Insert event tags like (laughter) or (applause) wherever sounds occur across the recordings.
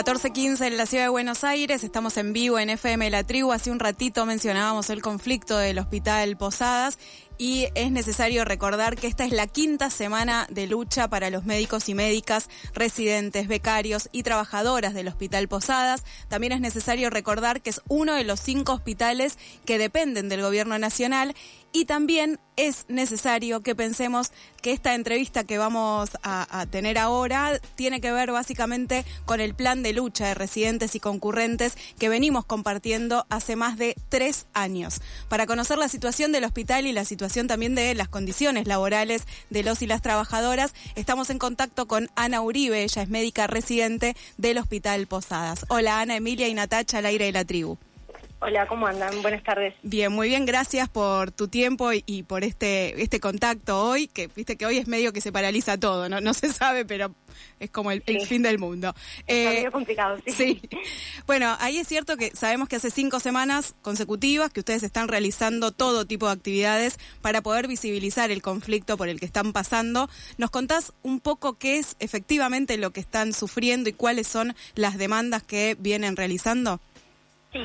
14.15 en la ciudad de Buenos Aires, estamos en vivo en FM La Tribu. Hace un ratito mencionábamos el conflicto del Hospital Posadas y es necesario recordar que esta es la quinta semana de lucha para los médicos y médicas, residentes, becarios y trabajadoras del Hospital Posadas. También es necesario recordar que es uno de los cinco hospitales que dependen del Gobierno Nacional y también es necesario que pensemos que esta entrevista que vamos a, tener ahora tiene que ver básicamente con el plan de lucha de residentes y concurrentes que venimos compartiendo hace más de tres años. Para conocer la situación del hospital y la situación también de las condiciones laborales de los y las trabajadoras. Estamos en contacto con Ana Uribe, ella es médica residente del Hospital Posadas. Hola Ana, Emilia y Natacha al aire de la tribu. Hola, ¿cómo andan? Buenas tardes. Bien, muy bien, gracias por tu tiempo y, por este este contacto hoy, que viste que hoy es medio que se paraliza todo, no, no se sabe, pero es como el, el fin del mundo. Eh, complicado, sí. sí. Bueno, ahí es cierto que sabemos que hace cinco semanas consecutivas que ustedes están realizando todo tipo de actividades para poder visibilizar el conflicto por el que están pasando. ¿Nos contás un poco qué es efectivamente lo que están sufriendo y cuáles son las demandas que vienen realizando? Sí,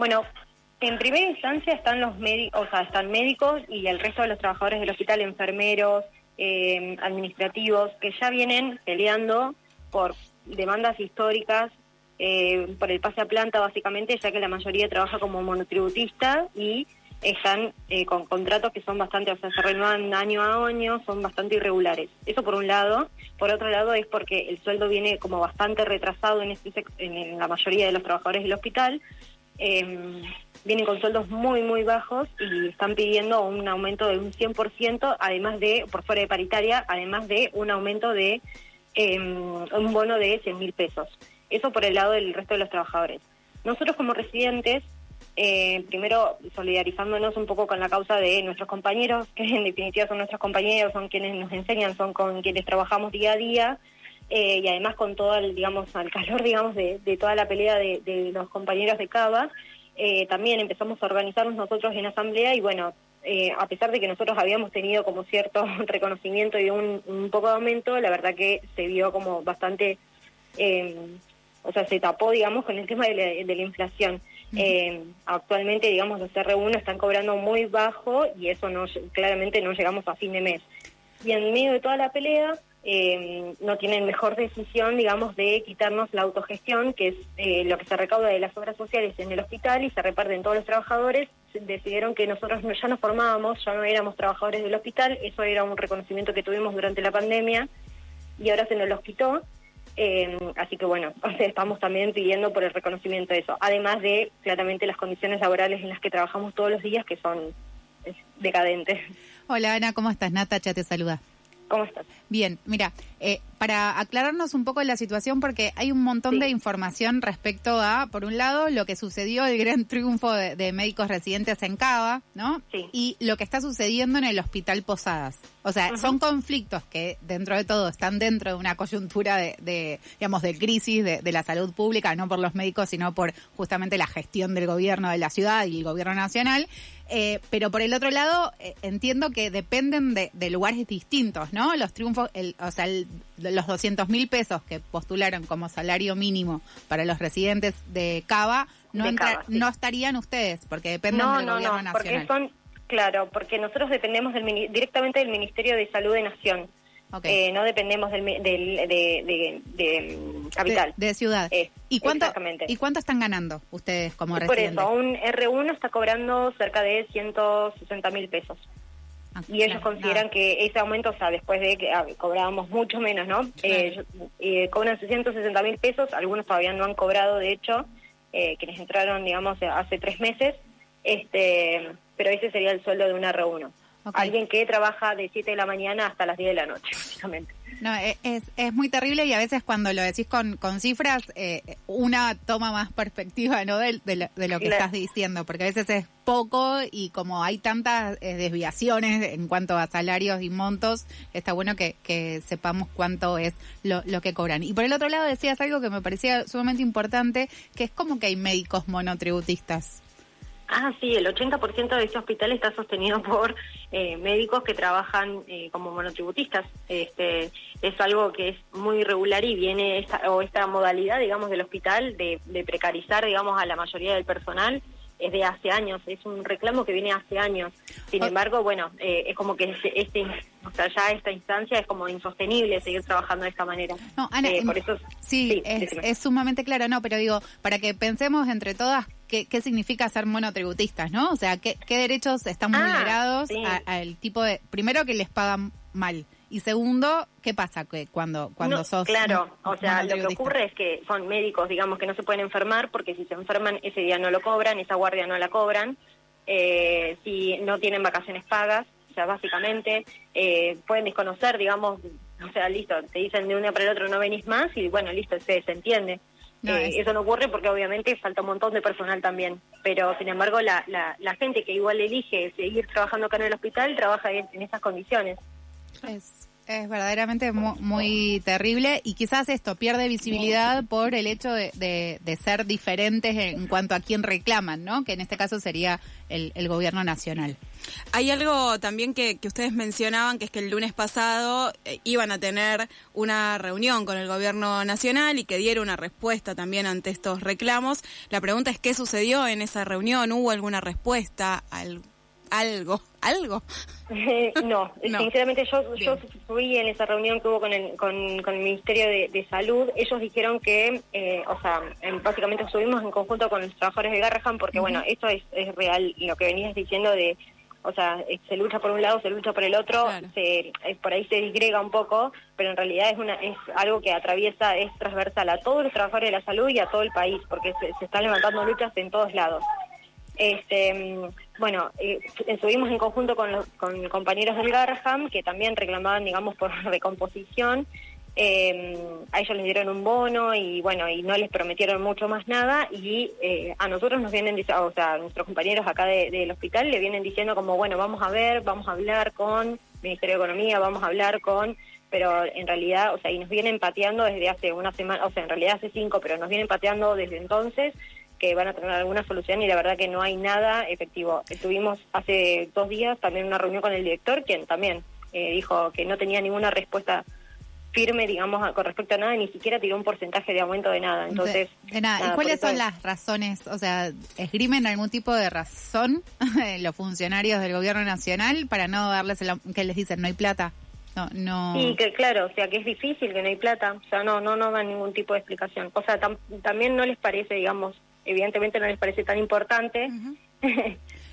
bueno, en primera instancia están los médicos, o sea, están médicos y el resto de los trabajadores del hospital, enfermeros, eh, administrativos, que ya vienen peleando por demandas históricas, eh, por el pase a planta básicamente, ya que la mayoría trabaja como monotributista y están eh, con contratos que son bastante, o sea, se renuevan año a año, son bastante irregulares. Eso por un lado. Por otro lado es porque el sueldo viene como bastante retrasado en, este, en la mayoría de los trabajadores del hospital eh, vienen con sueldos muy, muy bajos y están pidiendo un aumento de un 100%, además de, por fuera de paritaria, además de un aumento de eh, un bono de 100 mil pesos. Eso por el lado del resto de los trabajadores. Nosotros como residentes, eh, primero solidarizándonos un poco con la causa de nuestros compañeros, que en definitiva son nuestros compañeros, son quienes nos enseñan, son con quienes trabajamos día a día, eh, y además con todo el, digamos, al calor, (laughs) digamos, de, toda la pelea de, los compañeros de Cava, eh, también empezamos a organizarnos nosotros en asamblea y bueno, eh, a pesar de que nosotros habíamos tenido como cierto (laughs) reconocimiento y un, poco de aumento, la verdad que se vio como bastante, o sea, se tapó, digamos, con el tema de la, inflación. actualmente, digamos, los R1 están cobrando muy bajo y eso no claramente no llegamos a fin de mes. Y en medio de toda la pelea, eh, no tienen mejor decisión, digamos, de quitarnos la autogestión, que es eh, lo que se recauda de las obras sociales en el hospital y se reparten todos los trabajadores. Decidieron que nosotros ya nos formábamos, ya no éramos trabajadores del hospital, eso era un reconocimiento que tuvimos durante la pandemia y ahora se nos los quitó. Eh, así que bueno, (laughs) estamos también pidiendo por el reconocimiento de eso, además de claramente las condiciones laborales en las que trabajamos todos los días que son decadentes. Hola Ana, ¿cómo estás? Natacha te saluda. ¿Cómo estás? Bien, mira, eh, para aclararnos un poco la situación, porque hay un montón de información respecto a, por un lado, lo que sucedió, el gran triunfo de, médicos residentes en Cava, ¿no? Sí. Y lo que está sucediendo en el Hospital Posadas. O sea, son conflictos que dentro de todo están dentro de una coyuntura de, digamos, de crisis de, de, la salud pública, no por los médicos, sino por justamente la gestión del gobierno de la ciudad y el gobierno nacional. Eh, pero por el otro lado, eh, entiendo que dependen de, lugares distintos, ¿no? Los triunfos, el, o sea, los 200 mil pesos que postularon como salario mínimo para los residentes de Cava, no, no estarían ustedes, porque dependen del gobierno nacional. Porque son, claro, porque nosotros dependemos del, directamente del Ministerio de Salud de Nación. Eh, no dependemos del, de, de, capital. De, ciudad. Eh, ¿Y, cuánto, ¿Y cuánto están ganando ustedes como Por residentes? Por eso, un R1 está cobrando cerca de 160 mil pesos. Ah, y ellos consideran que ese aumento, o sea, después de que ah, cobrábamos mucho menos, ¿no? Eh, eh, cobran 660 mil pesos, algunos todavía no han cobrado, de hecho, eh, quienes entraron, digamos, hace tres meses, este pero ese sería el sueldo de un R1. Alguien que trabaja de 7 de la mañana hasta las 10 de la noche, básicamente. No, e, es, es muy terrible y a veces cuando lo decís con, con cifras, eh, una toma más perspectiva ¿no? de, de, lo, que estás diciendo, porque a veces es poco y como hay tantas eh, desviaciones en cuanto a salarios y montos, está bueno que, que sepamos cuánto es lo, lo que cobran. Y por el otro lado decías algo que me parecía sumamente importante, que es como que hay médicos monotributistas. Ah, sí, el 80% de este hospital está sostenido (laughs) por eh, médicos que trabajan eh, como monotributistas. Este, es algo que es muy irregular y viene esta, o esta modalidad, digamos, del hospital de, de precarizar, digamos, a la mayoría del personal es de hace años, es un reclamo que viene hace años. Sin embargo, bueno, eh, es como que este, este, o sea, ya esta instancia es como insostenible seguir trabajando de esta manera. No, Ana, eh, por eso, sí, es, sumamente claro, no, pero digo, para que pensemos entre todas qué, qué significa ser monotributistas, ¿no? O sea, qué, qué derechos están ah, vulnerados al tipo de, primero que les pagan mal y segundo, ¿qué pasa que cuando cuando sos Claro, o sea, lo que ocurre es que son médicos, digamos, que no se pueden enfermar porque si se enferman ese día no lo cobran, esa guardia no la cobran, eh, si no tienen vacaciones pagas, o sea, básicamente eh, pueden desconocer, digamos, o sea, listo, te dicen de un día para el otro no venís más y bueno, listo, se, se entiende. Eh, eso no ocurre porque obviamente falta un montón de personal también, pero sin embargo la, la, la gente que igual elige seguir trabajando acá en el hospital trabaja en, en esas condiciones. Es es verdaderamente muy, terrible y quizás esto pierde visibilidad por el hecho de, ser diferentes en cuanto a quién reclaman, ¿no? Que en este caso sería el, gobierno nacional. Hay algo también que, que, ustedes mencionaban, que es que el lunes pasado eh, iban a tener una reunión con el gobierno nacional y que diera una respuesta también ante estos reclamos. La pregunta es qué sucedió en esa reunión, ¿hubo alguna respuesta? Al, algo, algo. (laughs) no, sinceramente yo, yo fui en esa reunión que hubo con el, con, el Ministerio de, Salud. Ellos dijeron que, eh, o sea, básicamente estuvimos en conjunto con los trabajadores de Garrahan porque, bueno, esto es, es real lo que venías diciendo de o sea, eh, se lucha por un lado, se lucha por el otro, se, por ahí se disgrega un poco, pero en realidad es una es algo que atraviesa, es transversal a todos los trabajadores de la salud y a todo el país, porque se, se están levantando luchas en todos lados. Este, bueno, eh, estuvimos en conjunto con, los, con compañeros del Garham que también reclamaban, digamos, por (laughs) recomposición. Eh, a ellos les dieron un bono y bueno, y no les prometieron mucho más nada y eh, a nosotros nos vienen diciendo, o sea, a nuestros compañeros acá del hospital le vienen diciendo como, bueno, vamos a ver, vamos a hablar con Ministerio de Economía, vamos a hablar con pero en realidad, o sea, y nos vienen pateando desde hace una semana, o sea, en realidad hace cinco, pero nos vienen pateando desde entonces que van a tener alguna solución y la verdad que no hay nada efectivo. Tuvimos hace dos días también una reunión con el director, quien también eh, dijo que no tenía ninguna respuesta firme, digamos, con respecto a nada, ni siquiera tiró un porcentaje de aumento de nada. Entonces, de, nada. ¿Y cuáles son las razones? O sea, ¿esgrimen algún tipo de razón (laughs) los funcionarios del gobierno nacional para no darles, el, que les dicen, no hay plata? No, no. Sí, que claro, o sea, que es difícil, que no hay plata, o sea, no, no, no dan ningún tipo de explicación. O sea, también no les parece, digamos, evidentemente no les parece tan importante. (laughs)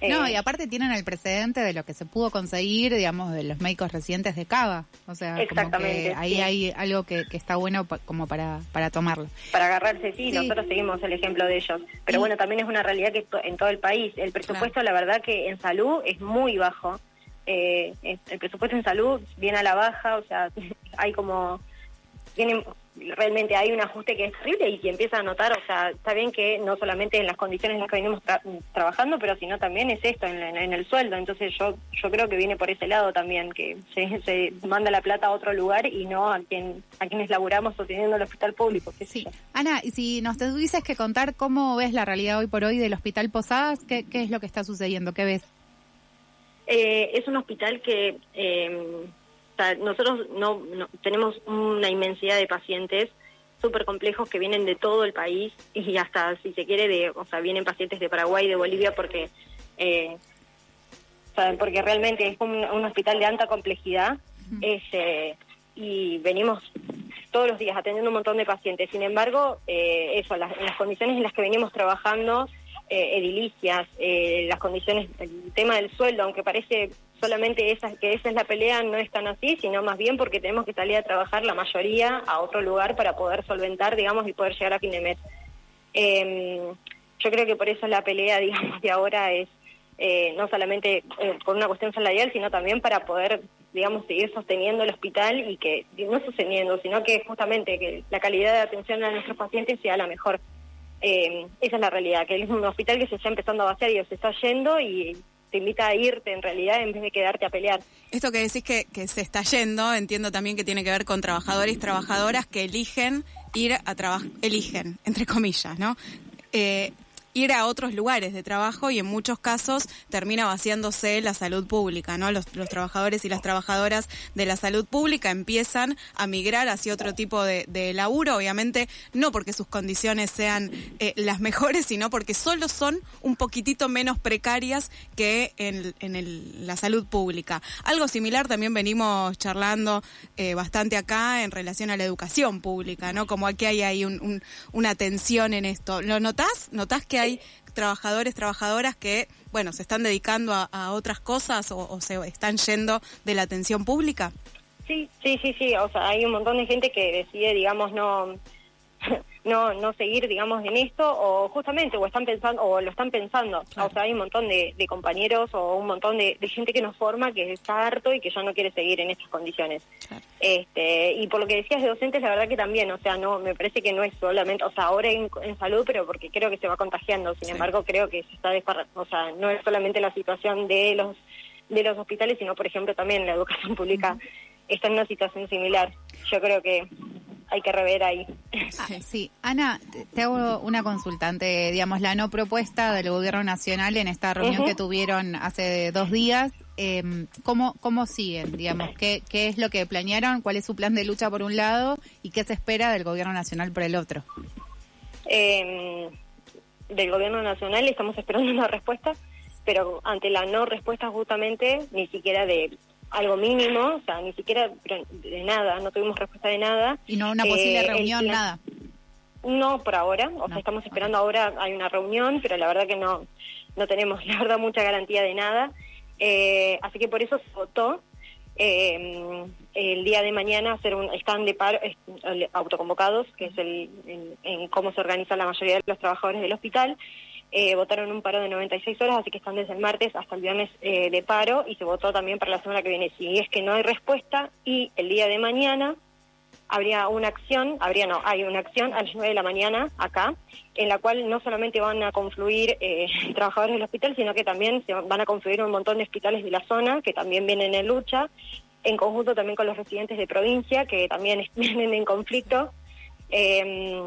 no, y eh, aparte tienen el precedente de lo que se pudo conseguir, digamos, de los médicos recientes de Cava. O sea, Exactamente, ahí hay algo que, está bueno como para, para tomarlo. Para agarrarse, sí, nosotros seguimos el ejemplo de ellos. Pero bueno, también es una realidad que en todo el país. El presupuesto, la verdad que en salud es muy bajo. Eh, el presupuesto en salud viene a la baja, o sea, (laughs) hay como... Tienen, realmente hay un ajuste que es terrible y que empieza a notar, o sea, está bien que no solamente en las condiciones en las que venimos trabajando, pero sino también es esto, en, el sueldo. Entonces yo yo creo que viene por ese lado también, que se, se, manda la plata a otro lugar y no a quien a quienes laburamos sosteniendo el hospital público. sí. Ana, y si nos tuvieses que contar cómo ves la realidad hoy por hoy del Hospital Posadas, ¿qué, qué es lo que está sucediendo? ¿Qué ves? Eh, es un hospital que... Eh, nosotros no, tenemos una inmensidad de pacientes súper complejos que vienen de todo el país y hasta, si se quiere, de, o sea, vienen pacientes de Paraguay, de Bolivia, porque, eh, porque realmente es un, hospital de alta complejidad este, y venimos todos los días atendiendo un montón de pacientes. Sin embargo, eh, eso, las, las condiciones en las que venimos trabajando, eh, edilicias, eh, las condiciones, el tema del sueldo, aunque parece solamente esa, que esa es la pelea, no es tan así, sino más bien porque tenemos que salir a trabajar la mayoría a otro lugar para poder solventar, digamos, y poder llegar a fin de mes. Em, yo creo que por eso la pelea, (laughs) digamos, de ahora es eh, no solamente eh, por una cuestión salarial, sino también para poder, digamos, seguir sosteniendo el hospital y que, no sosteniendo, sino que justamente que la calidad de atención a nuestros pacientes sea la mejor. Em, esa es la realidad, que es un hospital que se está empezando a vaciar y se está yendo y te invita a irte en realidad en vez de quedarte a pelear. Esto que decís que, que se está yendo, entiendo también que tiene que ver con trabajadores y trabajadoras que eligen ir a trabajar, eligen, entre comillas, ¿no? Eh, ir a otros lugares de trabajo y en muchos casos termina vaciándose la salud pública, ¿no? Los, trabajadores y las trabajadoras de la salud pública empiezan a migrar hacia otro tipo de, laburo, obviamente no porque sus condiciones sean eh, las mejores, sino porque solo son un poquitito menos precarias que en, la salud pública. Algo similar también venimos charlando eh, bastante acá en relación a la educación pública, ¿no? Como aquí hay ahí una tensión en esto. ¿Lo notás? ¿Notás que hay trabajadores, trabajadoras que, bueno, se están dedicando a, otras cosas o, se están yendo de la atención pública? Sí, sí, sí, sí. O sea, hay un montón de gente que decide, digamos, no no no seguir digamos en esto o justamente o están pensando o lo están pensando. O sea hay un montón de, compañeros o un montón de, gente que nos forma que está harto y que ya no quiere seguir en estas condiciones. Este y por lo que decías de docentes la verdad que también o sea no me parece que no es solamente o sea ahora en, salud pero porque creo que se va contagiando. Sin embargo creo que se está o sea no es solamente la situación de los de los hospitales sino por ejemplo también la educación pública está en una situación similar. Yo creo que hay que rever ahí. Ah, sí, Ana, te hago una consultante, digamos, la no propuesta del gobierno nacional en esta reunión que tuvieron hace dos días, eh, ¿cómo, ¿cómo siguen? Digamos, ¿qué, ¿qué es lo que planearon? ¿Cuál es su plan de lucha por un lado? ¿Y qué se espera del gobierno nacional por el otro? Eh, del gobierno nacional estamos esperando una respuesta, pero ante la no respuesta justamente, ni siquiera de algo mínimo, o sea, ni siquiera de nada, no tuvimos respuesta de nada. ¿Y no una posible eh, reunión, nada? No, por ahora, o sea, estamos esperando ahora, hay una reunión, pero la verdad que no, no tenemos, (laughs) la verdad, mucha garantía de nada. Eh, así que por eso se votó eh, el día de mañana hacer un stand de paro autoconvocados, que es el, en cómo se organiza la mayoría de los trabajadores del hospital. Eh, votaron un paro de 96 horas, así que están desde el martes hasta el viernes eh, de paro y se votó también para la semana que viene. Si es que no hay respuesta y el día de mañana habría una acción, habría no, hay una acción a las 9 de la mañana acá, en la cual no solamente van a confluir eh, (laughs) trabajadores del hospital, sino que también se van a confluir un montón de hospitales de la zona que también vienen en lucha, en conjunto también con los residentes de provincia que también (laughs) vienen en conflicto. Eh,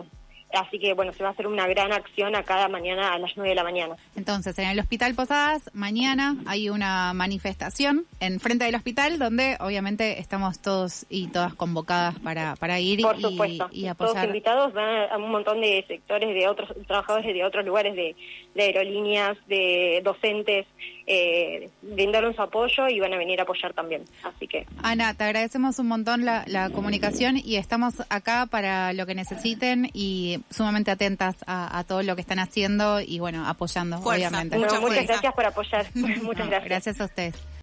Así que bueno, se va a hacer una gran acción a cada mañana a las 9 de la mañana. Entonces, en el Hospital Posadas, mañana hay una manifestación en frente del hospital donde obviamente estamos todos y todas convocadas para, para ir Por y, supuesto. y apoyar. Todos invitados, van a un montón de sectores de otros trabajadores de otros lugares, de, aerolíneas, de docentes, eh, brindaron su apoyo y van a venir a apoyar también. Así que. Ana, te agradecemos un montón la, la comunicación y estamos acá para lo que necesiten y sumamente atentas a, todo lo que están haciendo y bueno, apoyando, obviamente. muchas gracias por apoyar. (laughs) muchas gracias. Gracias a ustedes.